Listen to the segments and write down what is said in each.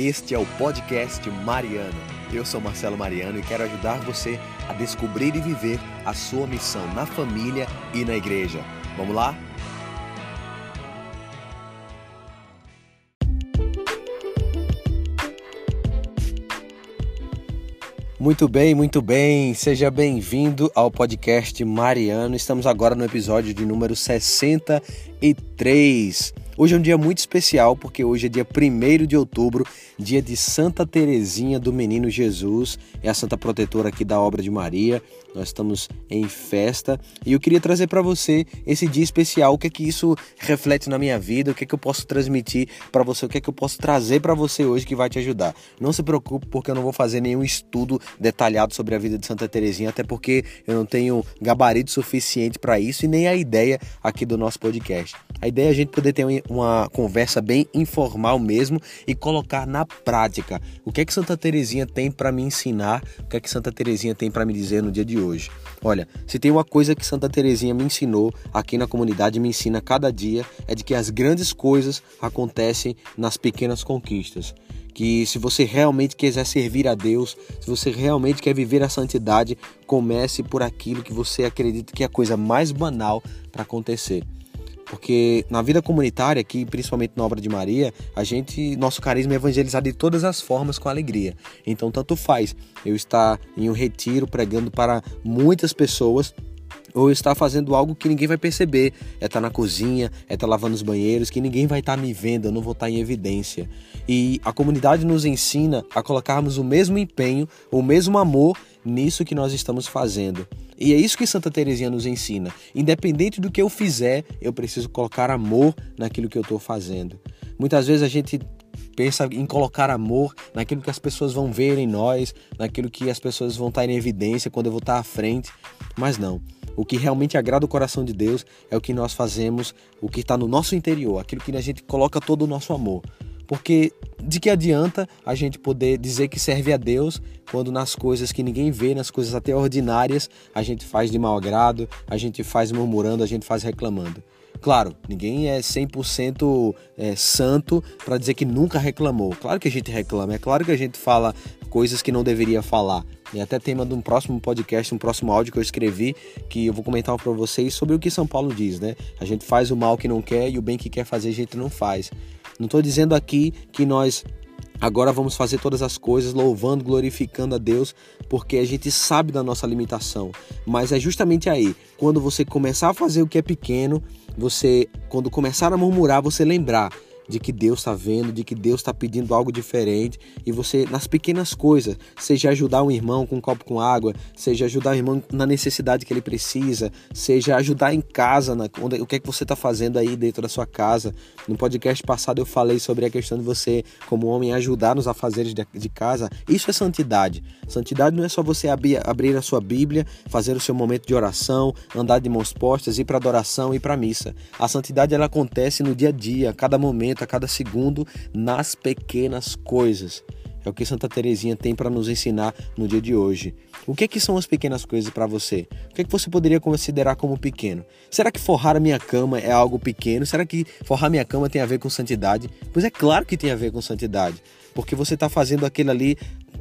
Este é o podcast Mariano. Eu sou Marcelo Mariano e quero ajudar você a descobrir e viver a sua missão na família e na igreja. Vamos lá? Muito bem, muito bem. Seja bem-vindo ao podcast Mariano. Estamos agora no episódio de número 63. Hoje é um dia muito especial porque hoje é dia 1 de outubro, dia de Santa Teresinha do Menino Jesus, é a santa protetora aqui da obra de Maria. Nós estamos em festa e eu queria trazer para você esse dia especial, o que é que isso reflete na minha vida, o que é que eu posso transmitir para você, o que é que eu posso trazer para você hoje que vai te ajudar. Não se preocupe porque eu não vou fazer nenhum estudo detalhado sobre a vida de Santa Teresinha, até porque eu não tenho gabarito suficiente para isso e nem a ideia aqui do nosso podcast. A ideia é a gente poder ter uma conversa bem informal mesmo e colocar na prática o que é que Santa Teresinha tem para me ensinar, o que é que Santa Teresinha tem para me dizer no dia de hoje. Olha, se tem uma coisa que Santa Teresinha me ensinou aqui na comunidade, me ensina cada dia, é de que as grandes coisas acontecem nas pequenas conquistas que se você realmente quiser servir a Deus, se você realmente quer viver a santidade, comece por aquilo que você acredita que é a coisa mais banal para acontecer. Porque na vida comunitária, aqui, principalmente na obra de Maria, a gente, nosso carisma é evangelizado de todas as formas com alegria. Então, tanto faz eu estar em um retiro pregando para muitas pessoas ou estar fazendo algo que ninguém vai perceber. É estar na cozinha, é estar lavando os banheiros, que ninguém vai estar me vendo, eu não vou estar em evidência. E a comunidade nos ensina a colocarmos o mesmo empenho, o mesmo amor nisso que nós estamos fazendo. E é isso que Santa Teresinha nos ensina. Independente do que eu fizer, eu preciso colocar amor naquilo que eu estou fazendo. Muitas vezes a gente pensa em colocar amor naquilo que as pessoas vão ver em nós, naquilo que as pessoas vão estar em evidência quando eu vou estar à frente, mas não. O que realmente agrada o coração de Deus é o que nós fazemos, o que está no nosso interior, aquilo que a gente coloca todo o nosso amor. Porque de que adianta a gente poder dizer que serve a Deus quando nas coisas que ninguém vê, nas coisas até ordinárias, a gente faz de mau agrado, a gente faz murmurando, a gente faz reclamando. Claro, ninguém é 100% é, santo para dizer que nunca reclamou. Claro que a gente reclama, é claro que a gente fala coisas que não deveria falar. E até tema de um próximo podcast, um próximo áudio que eu escrevi, que eu vou comentar para vocês sobre o que São Paulo diz, né? A gente faz o mal que não quer e o bem que quer fazer a gente não faz. Não estou dizendo aqui que nós Agora vamos fazer todas as coisas louvando, glorificando a Deus, porque a gente sabe da nossa limitação. Mas é justamente aí, quando você começar a fazer o que é pequeno, você, quando começar a murmurar, você lembrar de que Deus está vendo, de que Deus está pedindo algo diferente e você, nas pequenas coisas, seja ajudar um irmão com um copo com água, seja ajudar o irmão na necessidade que ele precisa, seja ajudar em casa, na, onde, o que é que você está fazendo aí dentro da sua casa. No podcast passado eu falei sobre a questão de você, como homem, ajudar nos afazeres de, de casa. Isso é santidade. Santidade não é só você abrir, abrir a sua Bíblia, fazer o seu momento de oração, andar de mãos postas, ir para adoração, ir para missa. A santidade ela acontece no dia a dia, a cada momento a cada segundo nas pequenas coisas. É o que Santa Teresinha tem para nos ensinar no dia de hoje. O que, é que são as pequenas coisas para você? O que, é que você poderia considerar como pequeno? Será que forrar a minha cama é algo pequeno? Será que forrar minha cama tem a ver com santidade? Pois é claro que tem a ver com santidade, porque você está fazendo aquilo ali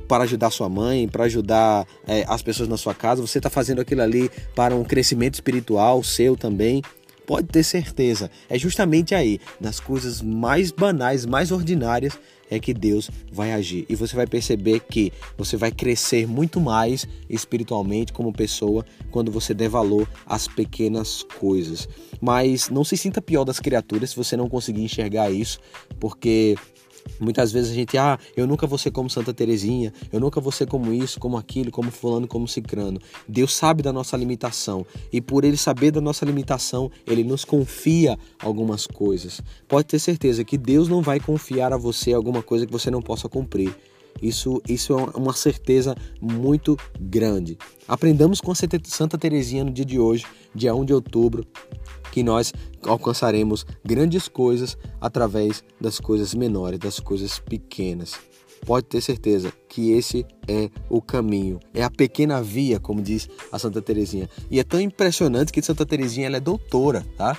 para ajudar sua mãe, para ajudar é, as pessoas na sua casa, você está fazendo aquilo ali para um crescimento espiritual seu também pode ter certeza, é justamente aí, nas coisas mais banais, mais ordinárias, é que Deus vai agir. E você vai perceber que você vai crescer muito mais espiritualmente como pessoa quando você der valor às pequenas coisas. Mas não se sinta pior das criaturas se você não conseguir enxergar isso, porque Muitas vezes a gente, ah, eu nunca vou ser como Santa Terezinha, eu nunca vou ser como isso, como aquilo, como fulano, como cicrano. Deus sabe da nossa limitação e por ele saber da nossa limitação, ele nos confia algumas coisas. Pode ter certeza que Deus não vai confiar a você alguma coisa que você não possa cumprir. Isso, isso é uma certeza muito grande. Aprendamos com a Santa Terezinha no dia de hoje, dia 1 de outubro, que nós alcançaremos grandes coisas através das coisas menores, das coisas pequenas. Pode ter certeza que esse é o caminho, é a pequena via, como diz a Santa Teresinha. E é tão impressionante que Santa Teresinha ela é doutora, tá?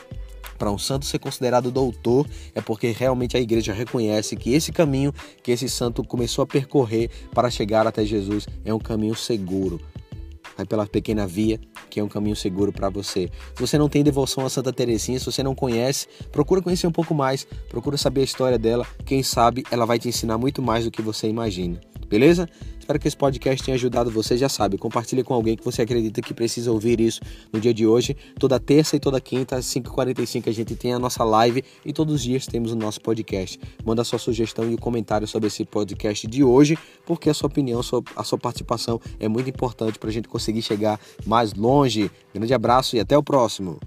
para um santo ser considerado doutor é porque realmente a igreja reconhece que esse caminho que esse santo começou a percorrer para chegar até Jesus é um caminho seguro. Vai pela pequena via, que é um caminho seguro para você. Se você não tem devoção a Santa Teresinha, se você não conhece, procura conhecer um pouco mais, procura saber a história dela. Quem sabe ela vai te ensinar muito mais do que você imagina. Beleza? Espero que esse podcast tenha ajudado você. Já sabe, compartilhe com alguém que você acredita que precisa ouvir isso no dia de hoje. Toda terça e toda quinta, às 5h45, a gente tem a nossa live e todos os dias temos o nosso podcast. Manda sua sugestão e o um comentário sobre esse podcast de hoje, porque a sua opinião, a sua participação é muito importante para a gente conseguir chegar mais longe. Grande abraço e até o próximo.